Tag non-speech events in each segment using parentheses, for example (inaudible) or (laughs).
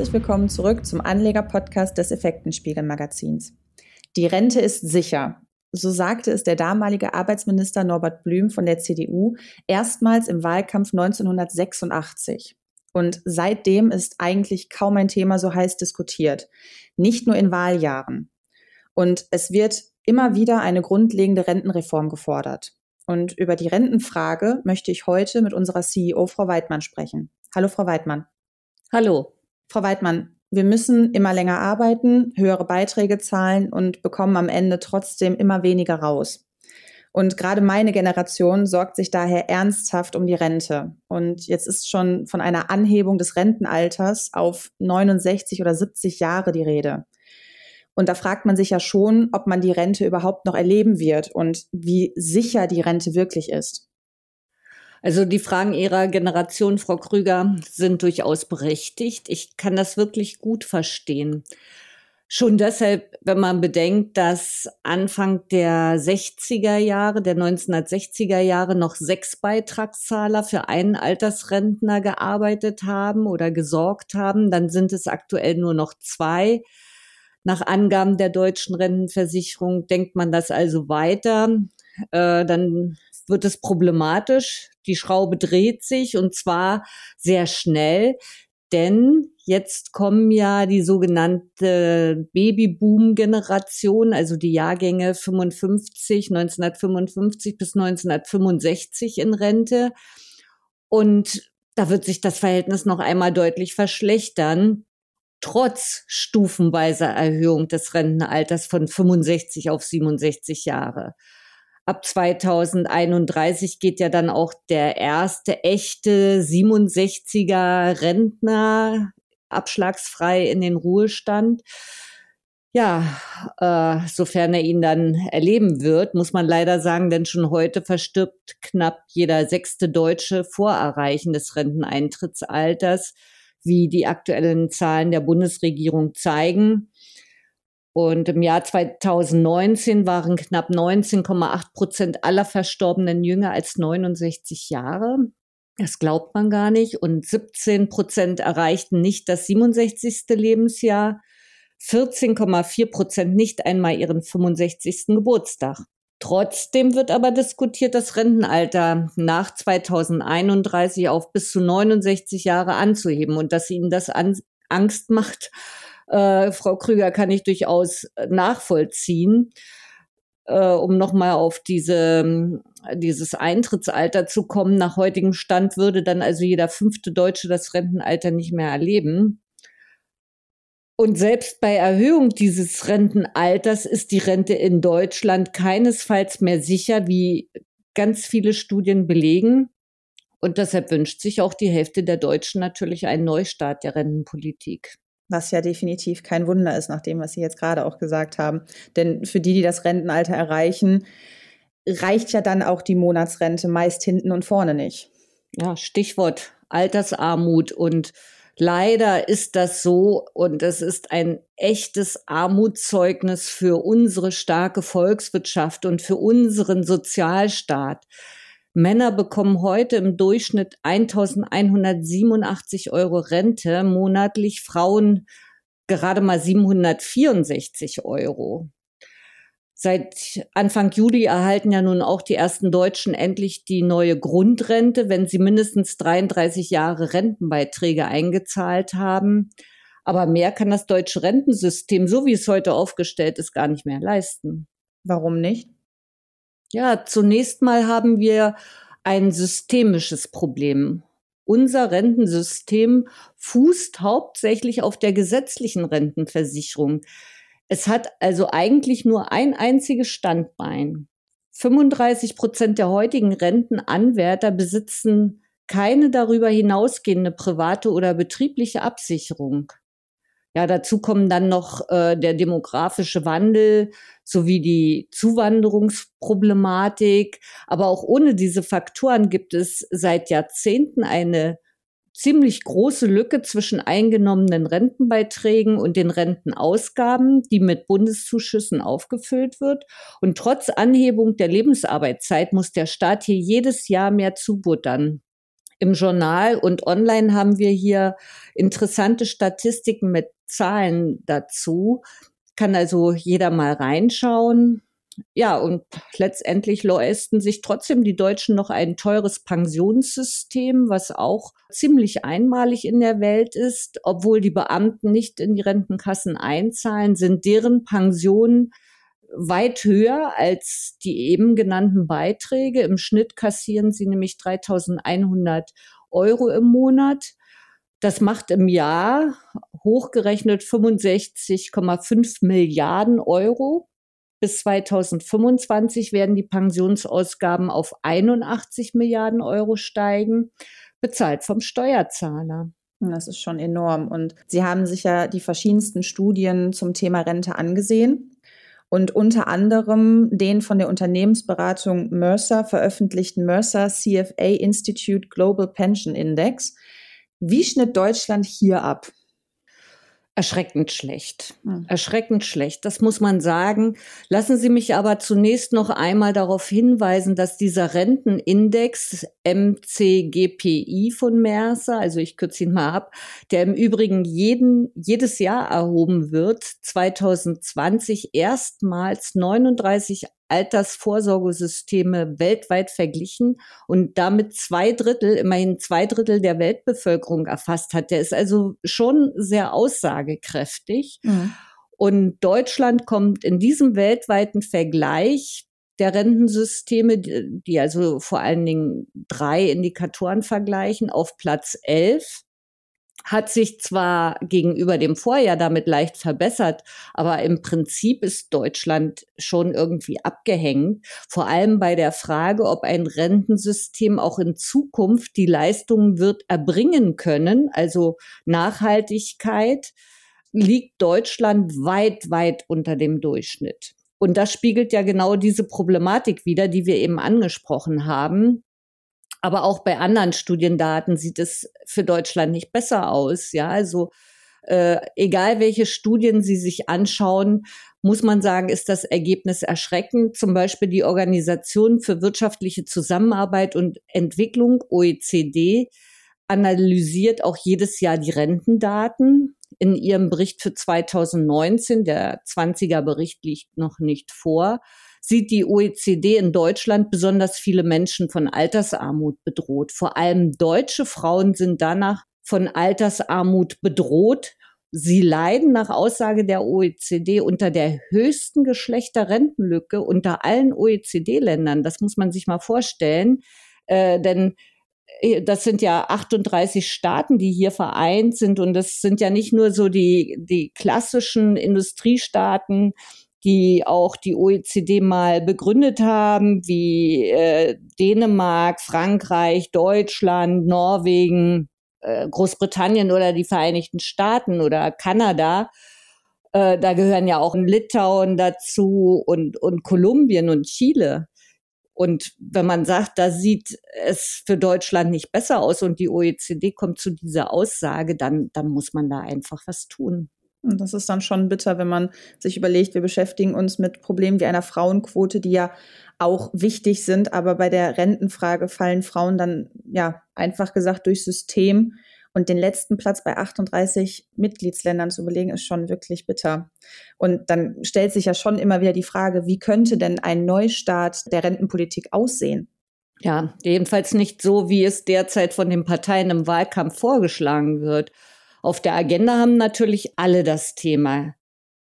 Herzlich willkommen zurück zum Anleger-Podcast des Effektenspiegel-Magazins. Die Rente ist sicher. So sagte es der damalige Arbeitsminister Norbert Blüm von der CDU erstmals im Wahlkampf 1986. Und seitdem ist eigentlich kaum ein Thema so heiß diskutiert. Nicht nur in Wahljahren. Und es wird immer wieder eine grundlegende Rentenreform gefordert. Und über die Rentenfrage möchte ich heute mit unserer CEO Frau Weidmann sprechen. Hallo, Frau Weidmann. Hallo. Frau Weidmann, wir müssen immer länger arbeiten, höhere Beiträge zahlen und bekommen am Ende trotzdem immer weniger raus. Und gerade meine Generation sorgt sich daher ernsthaft um die Rente. Und jetzt ist schon von einer Anhebung des Rentenalters auf 69 oder 70 Jahre die Rede. Und da fragt man sich ja schon, ob man die Rente überhaupt noch erleben wird und wie sicher die Rente wirklich ist. Also die Fragen Ihrer Generation, Frau Krüger, sind durchaus berechtigt. Ich kann das wirklich gut verstehen. Schon deshalb, wenn man bedenkt, dass Anfang der 60er Jahre, der 1960er Jahre noch sechs Beitragszahler für einen Altersrentner gearbeitet haben oder gesorgt haben, dann sind es aktuell nur noch zwei. Nach Angaben der deutschen Rentenversicherung denkt man das also weiter. Äh, dann wird es problematisch. Die Schraube dreht sich und zwar sehr schnell, denn jetzt kommen ja die sogenannte Babyboom-Generation, also die Jahrgänge 55, 1955 bis 1965 in Rente. Und da wird sich das Verhältnis noch einmal deutlich verschlechtern trotz stufenweiser Erhöhung des Rentenalters von 65 auf 67 Jahre. Ab 2031 geht ja dann auch der erste echte 67er Rentner abschlagsfrei in den Ruhestand. Ja, äh, sofern er ihn dann erleben wird, muss man leider sagen, denn schon heute verstirbt knapp jeder sechste Deutsche vor Erreichen des Renteneintrittsalters, wie die aktuellen Zahlen der Bundesregierung zeigen. Und im Jahr 2019 waren knapp 19,8 Prozent aller Verstorbenen jünger als 69 Jahre. Das glaubt man gar nicht. Und 17 Prozent erreichten nicht das 67. Lebensjahr. 14,4 Prozent nicht einmal ihren 65. Geburtstag. Trotzdem wird aber diskutiert, das Rentenalter nach 2031 auf bis zu 69 Jahre anzuheben und dass ihnen das Angst macht, äh, Frau Krüger, kann ich durchaus äh, nachvollziehen. Äh, um nochmal auf diese, dieses Eintrittsalter zu kommen, nach heutigem Stand würde dann also jeder fünfte Deutsche das Rentenalter nicht mehr erleben. Und selbst bei Erhöhung dieses Rentenalters ist die Rente in Deutschland keinesfalls mehr sicher, wie ganz viele Studien belegen. Und deshalb wünscht sich auch die Hälfte der Deutschen natürlich einen Neustart der Rentenpolitik. Was ja definitiv kein Wunder ist, nach dem, was Sie jetzt gerade auch gesagt haben. Denn für die, die das Rentenalter erreichen, reicht ja dann auch die Monatsrente meist hinten und vorne nicht. Ja, Stichwort Altersarmut. Und leider ist das so. Und es ist ein echtes Armutszeugnis für unsere starke Volkswirtschaft und für unseren Sozialstaat. Männer bekommen heute im Durchschnitt 1187 Euro Rente monatlich, Frauen gerade mal 764 Euro. Seit Anfang Juli erhalten ja nun auch die ersten Deutschen endlich die neue Grundrente, wenn sie mindestens 33 Jahre Rentenbeiträge eingezahlt haben. Aber mehr kann das deutsche Rentensystem, so wie es heute aufgestellt ist, gar nicht mehr leisten. Warum nicht? Ja, zunächst mal haben wir ein systemisches Problem. Unser Rentensystem fußt hauptsächlich auf der gesetzlichen Rentenversicherung. Es hat also eigentlich nur ein einziges Standbein. 35 Prozent der heutigen Rentenanwärter besitzen keine darüber hinausgehende private oder betriebliche Absicherung. Ja, dazu kommen dann noch äh, der demografische Wandel sowie die Zuwanderungsproblematik. Aber auch ohne diese Faktoren gibt es seit Jahrzehnten eine ziemlich große Lücke zwischen eingenommenen Rentenbeiträgen und den Rentenausgaben, die mit Bundeszuschüssen aufgefüllt wird. Und trotz Anhebung der Lebensarbeitszeit muss der Staat hier jedes Jahr mehr zubuttern. Im Journal und online haben wir hier interessante Statistiken mit Zahlen dazu. Kann also jeder mal reinschauen. Ja, und letztendlich leisten sich trotzdem die Deutschen noch ein teures Pensionssystem, was auch ziemlich einmalig in der Welt ist. Obwohl die Beamten nicht in die Rentenkassen einzahlen, sind deren Pensionen weit höher als die eben genannten Beiträge. Im Schnitt kassieren sie nämlich 3100 Euro im Monat. Das macht im Jahr hochgerechnet 65,5 Milliarden Euro. Bis 2025 werden die Pensionsausgaben auf 81 Milliarden Euro steigen, bezahlt vom Steuerzahler. Das ist schon enorm. Und Sie haben sich ja die verschiedensten Studien zum Thema Rente angesehen und unter anderem den von der Unternehmensberatung Mercer veröffentlichten Mercer CFA Institute Global Pension Index. Wie schnitt Deutschland hier ab? Erschreckend schlecht. Hm. Erschreckend schlecht, das muss man sagen. Lassen Sie mich aber zunächst noch einmal darauf hinweisen, dass dieser Rentenindex MCGPI von Mercer, also ich kürze ihn mal ab, der im Übrigen jeden, jedes Jahr erhoben wird, 2020 erstmals 39 Altersvorsorgesysteme weltweit verglichen und damit zwei Drittel, immerhin zwei Drittel der Weltbevölkerung erfasst hat. Der ist also schon sehr aussagekräftig. Mhm. Und Deutschland kommt in diesem weltweiten Vergleich der Rentensysteme, die also vor allen Dingen drei Indikatoren vergleichen, auf Platz elf hat sich zwar gegenüber dem Vorjahr damit leicht verbessert, aber im Prinzip ist Deutschland schon irgendwie abgehängt, vor allem bei der Frage, ob ein Rentensystem auch in Zukunft die Leistungen wird erbringen können, also Nachhaltigkeit, liegt Deutschland weit, weit unter dem Durchschnitt. Und das spiegelt ja genau diese Problematik wider, die wir eben angesprochen haben. Aber auch bei anderen Studiendaten sieht es für Deutschland nicht besser aus. Ja, also äh, egal welche Studien Sie sich anschauen, muss man sagen, ist das Ergebnis erschreckend. Zum Beispiel die Organisation für wirtschaftliche Zusammenarbeit und Entwicklung, OECD, analysiert auch jedes Jahr die Rentendaten. In ihrem Bericht für 2019, der 20er Bericht liegt noch nicht vor, sieht die OECD in Deutschland besonders viele Menschen von Altersarmut bedroht. Vor allem deutsche Frauen sind danach von Altersarmut bedroht. Sie leiden nach Aussage der OECD unter der höchsten Geschlechterrentenlücke unter allen OECD-Ländern. Das muss man sich mal vorstellen. Äh, denn äh, das sind ja 38 Staaten, die hier vereint sind. Und das sind ja nicht nur so die, die klassischen Industriestaaten, die auch die OECD mal begründet haben, wie äh, Dänemark, Frankreich, Deutschland, Norwegen, äh, Großbritannien oder die Vereinigten Staaten oder Kanada. Äh, da gehören ja auch Litauen dazu und, und Kolumbien und Chile. Und wenn man sagt, da sieht es für Deutschland nicht besser aus und die OECD kommt zu dieser Aussage, dann, dann muss man da einfach was tun. Und das ist dann schon bitter, wenn man sich überlegt, wir beschäftigen uns mit Problemen wie einer Frauenquote, die ja auch wichtig sind, aber bei der Rentenfrage fallen Frauen dann ja einfach gesagt durch System und den letzten Platz bei 38 Mitgliedsländern zu belegen, ist schon wirklich bitter. Und dann stellt sich ja schon immer wieder die Frage, wie könnte denn ein Neustart der Rentenpolitik aussehen? Ja, jedenfalls nicht so, wie es derzeit von den Parteien im Wahlkampf vorgeschlagen wird. Auf der Agenda haben natürlich alle das Thema.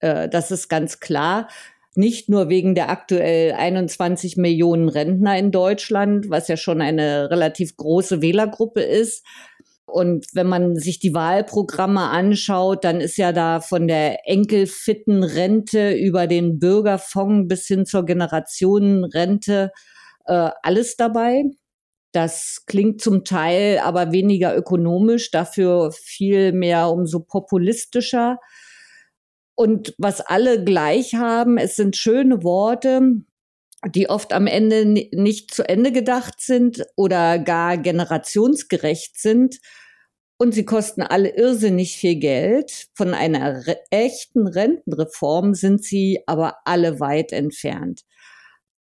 Äh, das ist ganz klar. Nicht nur wegen der aktuell 21 Millionen Rentner in Deutschland, was ja schon eine relativ große Wählergruppe ist. Und wenn man sich die Wahlprogramme anschaut, dann ist ja da von der enkelfitten Rente über den Bürgerfonds bis hin zur Generationenrente äh, alles dabei. Das klingt zum Teil aber weniger ökonomisch, dafür viel mehr umso populistischer. Und was alle gleich haben, es sind schöne Worte, die oft am Ende nicht zu Ende gedacht sind oder gar generationsgerecht sind. Und sie kosten alle irrsinnig viel Geld. Von einer re echten Rentenreform sind sie aber alle weit entfernt.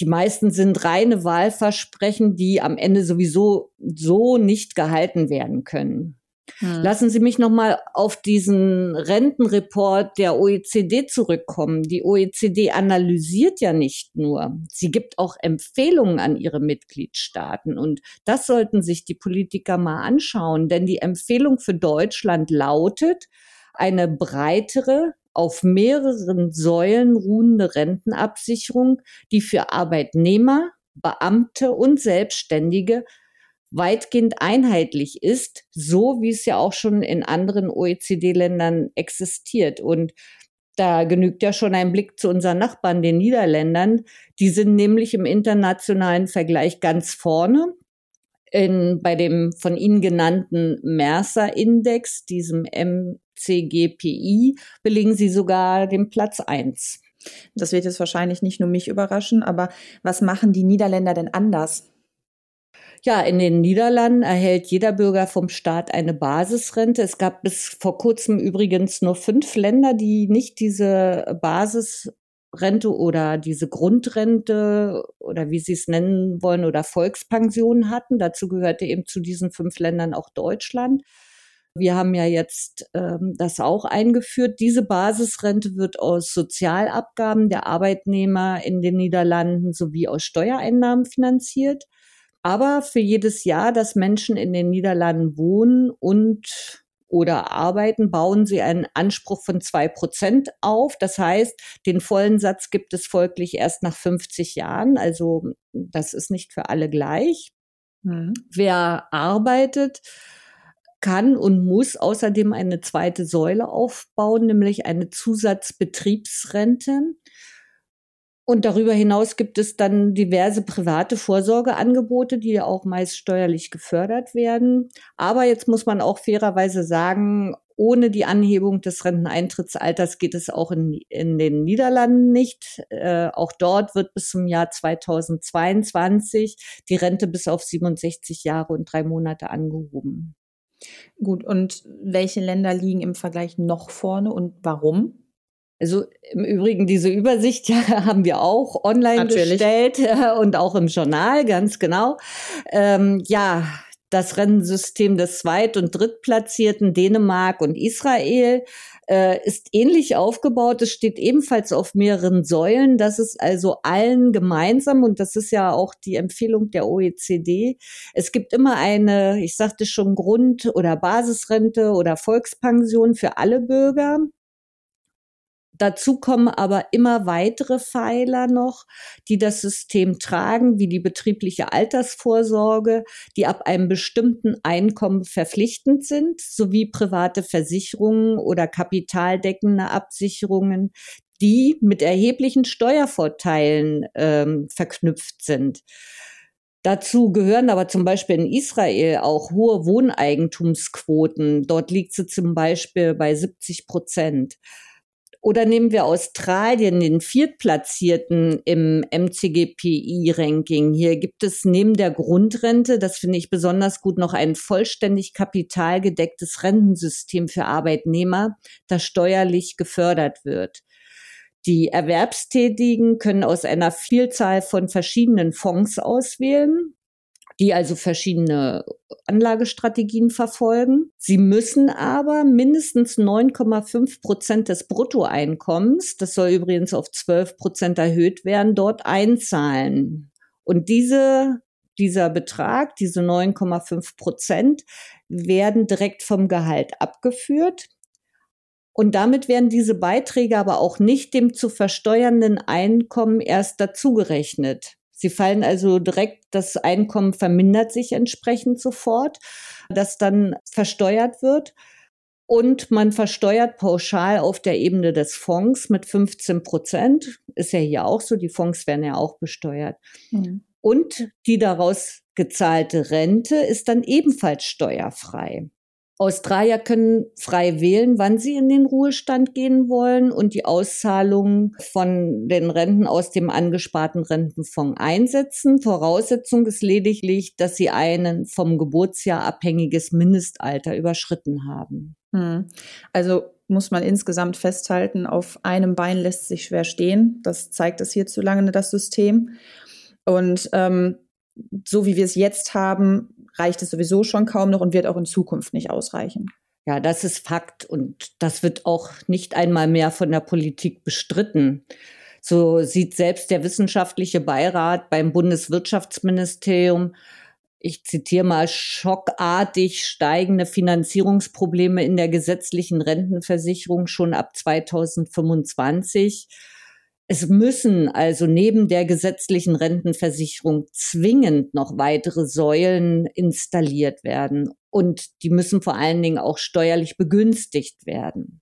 Die meisten sind reine Wahlversprechen, die am Ende sowieso so nicht gehalten werden können. Hm. Lassen Sie mich noch mal auf diesen Rentenreport der OECD zurückkommen. Die OECD analysiert ja nicht nur, sie gibt auch Empfehlungen an ihre Mitgliedstaaten und das sollten sich die Politiker mal anschauen, denn die Empfehlung für Deutschland lautet eine breitere auf mehreren Säulen ruhende Rentenabsicherung, die für Arbeitnehmer, Beamte und Selbstständige weitgehend einheitlich ist, so wie es ja auch schon in anderen OECD-Ländern existiert. Und da genügt ja schon ein Blick zu unseren Nachbarn, den Niederländern. Die sind nämlich im internationalen Vergleich ganz vorne. In, bei dem von Ihnen genannten Mercer-Index, diesem MCGPI, belegen sie sogar den Platz eins. Das wird jetzt wahrscheinlich nicht nur mich überraschen, aber was machen die Niederländer denn anders? Ja, in den Niederlanden erhält jeder Bürger vom Staat eine Basisrente. Es gab bis vor kurzem übrigens nur fünf Länder, die nicht diese Basisrente oder diese Grundrente oder wie Sie es nennen wollen oder Volkspension hatten. Dazu gehörte eben zu diesen fünf Ländern auch Deutschland. Wir haben ja jetzt ähm, das auch eingeführt. Diese Basisrente wird aus Sozialabgaben der Arbeitnehmer in den Niederlanden sowie aus Steuereinnahmen finanziert. Aber für jedes Jahr, dass Menschen in den Niederlanden wohnen und oder arbeiten, bauen sie einen Anspruch von zwei Prozent auf. Das heißt, den vollen Satz gibt es folglich erst nach 50 Jahren. Also das ist nicht für alle gleich. Mhm. Wer arbeitet, kann und muss außerdem eine zweite Säule aufbauen, nämlich eine Zusatzbetriebsrente. Und darüber hinaus gibt es dann diverse private Vorsorgeangebote, die ja auch meist steuerlich gefördert werden. Aber jetzt muss man auch fairerweise sagen, ohne die Anhebung des Renteneintrittsalters geht es auch in, in den Niederlanden nicht. Äh, auch dort wird bis zum Jahr 2022 die Rente bis auf 67 Jahre und drei Monate angehoben. Gut, und welche Länder liegen im Vergleich noch vorne und warum? Also im Übrigen, diese Übersicht (laughs) ja, haben wir auch online Natürlich. gestellt äh, und auch im Journal, ganz genau. Ähm, ja, das Rennensystem des Zweit- und Drittplatzierten Dänemark und Israel äh, ist ähnlich aufgebaut. Es steht ebenfalls auf mehreren Säulen. Das ist also allen gemeinsam und das ist ja auch die Empfehlung der OECD. Es gibt immer eine, ich sagte schon, Grund- oder Basisrente oder Volkspension für alle Bürger. Dazu kommen aber immer weitere Pfeiler noch, die das System tragen, wie die betriebliche Altersvorsorge, die ab einem bestimmten Einkommen verpflichtend sind, sowie private Versicherungen oder kapitaldeckende Absicherungen, die mit erheblichen Steuervorteilen ähm, verknüpft sind. Dazu gehören aber zum Beispiel in Israel auch hohe Wohneigentumsquoten. Dort liegt sie zum Beispiel bei 70 Prozent. Oder nehmen wir Australien, den Viertplatzierten im MCGPI-Ranking. Hier gibt es neben der Grundrente, das finde ich besonders gut, noch ein vollständig kapitalgedecktes Rentensystem für Arbeitnehmer, das steuerlich gefördert wird. Die Erwerbstätigen können aus einer Vielzahl von verschiedenen Fonds auswählen die also verschiedene Anlagestrategien verfolgen. Sie müssen aber mindestens 9,5 Prozent des Bruttoeinkommens, das soll übrigens auf 12 Prozent erhöht werden, dort einzahlen. Und diese, dieser Betrag, diese 9,5 Prozent, werden direkt vom Gehalt abgeführt. Und damit werden diese Beiträge aber auch nicht dem zu versteuernden Einkommen erst dazugerechnet. Sie fallen also direkt, das Einkommen vermindert sich entsprechend sofort, das dann versteuert wird. Und man versteuert pauschal auf der Ebene des Fonds mit 15 Prozent. Ist ja hier auch so, die Fonds werden ja auch besteuert. Mhm. Und die daraus gezahlte Rente ist dann ebenfalls steuerfrei. Australier können frei wählen, wann sie in den Ruhestand gehen wollen und die Auszahlung von den Renten aus dem angesparten Rentenfonds einsetzen. Voraussetzung ist lediglich, dass sie ein vom Geburtsjahr abhängiges Mindestalter überschritten haben. Hm. Also muss man insgesamt festhalten, auf einem Bein lässt sich schwer stehen. Das zeigt es hierzulande das System. Und ähm, so wie wir es jetzt haben, reicht es sowieso schon kaum noch und wird auch in Zukunft nicht ausreichen. Ja, das ist Fakt und das wird auch nicht einmal mehr von der Politik bestritten. So sieht selbst der wissenschaftliche Beirat beim Bundeswirtschaftsministerium, ich zitiere mal, schockartig steigende Finanzierungsprobleme in der gesetzlichen Rentenversicherung schon ab 2025. Es müssen also neben der gesetzlichen Rentenversicherung zwingend noch weitere Säulen installiert werden. Und die müssen vor allen Dingen auch steuerlich begünstigt werden.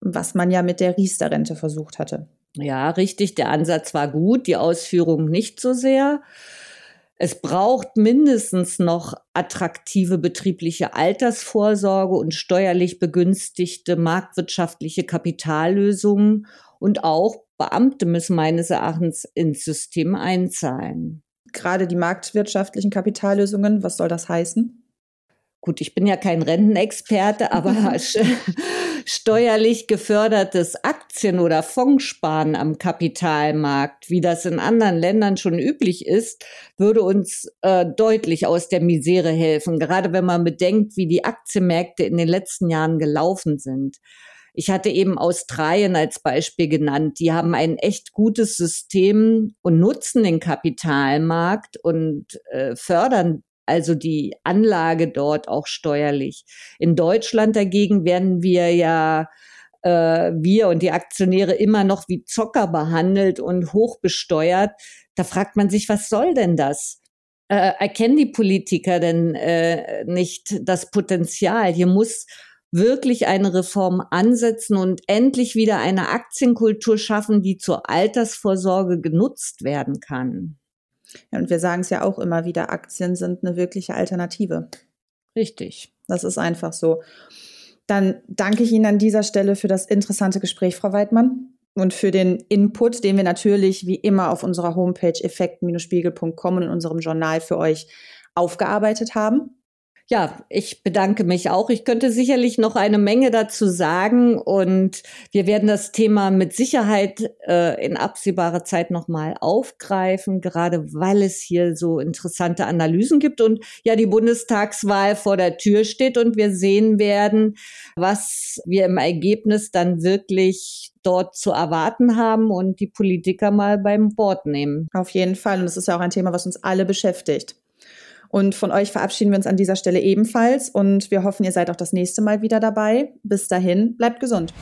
Was man ja mit der Riester-Rente versucht hatte. Ja, richtig. Der Ansatz war gut, die Ausführung nicht so sehr. Es braucht mindestens noch attraktive betriebliche Altersvorsorge und steuerlich begünstigte marktwirtschaftliche Kapitallösungen und auch Beamte müssen meines Erachtens ins System einzahlen. Gerade die marktwirtschaftlichen Kapitallösungen, was soll das heißen? Gut, ich bin ja kein Rentenexperte, (laughs) aber steuerlich gefördertes Aktien- oder Fondssparen am Kapitalmarkt, wie das in anderen Ländern schon üblich ist, würde uns äh, deutlich aus der Misere helfen, gerade wenn man bedenkt, wie die Aktienmärkte in den letzten Jahren gelaufen sind. Ich hatte eben Australien als Beispiel genannt. Die haben ein echt gutes System und nutzen den Kapitalmarkt und äh, fördern also die Anlage dort auch steuerlich. In Deutschland dagegen werden wir ja äh, wir und die Aktionäre immer noch wie Zocker behandelt und hoch besteuert. Da fragt man sich, was soll denn das? Äh, erkennen die Politiker denn äh, nicht das Potenzial? Hier muss wirklich eine Reform ansetzen und endlich wieder eine Aktienkultur schaffen, die zur Altersvorsorge genutzt werden kann. Ja, und wir sagen es ja auch immer wieder, Aktien sind eine wirkliche Alternative. Richtig. Das ist einfach so. Dann danke ich Ihnen an dieser Stelle für das interessante Gespräch, Frau Weidmann, und für den Input, den wir natürlich wie immer auf unserer Homepage effekt-spiegel.com und in unserem Journal für euch aufgearbeitet haben ja, ich bedanke mich auch. Ich könnte sicherlich noch eine Menge dazu sagen und wir werden das Thema mit Sicherheit äh, in absehbarer Zeit nochmal aufgreifen, gerade weil es hier so interessante Analysen gibt und ja die Bundestagswahl vor der Tür steht und wir sehen werden, was wir im Ergebnis dann wirklich dort zu erwarten haben und die Politiker mal beim Bord nehmen. Auf jeden Fall. Und das ist ja auch ein Thema, was uns alle beschäftigt. Und von euch verabschieden wir uns an dieser Stelle ebenfalls und wir hoffen, ihr seid auch das nächste Mal wieder dabei. Bis dahin, bleibt gesund.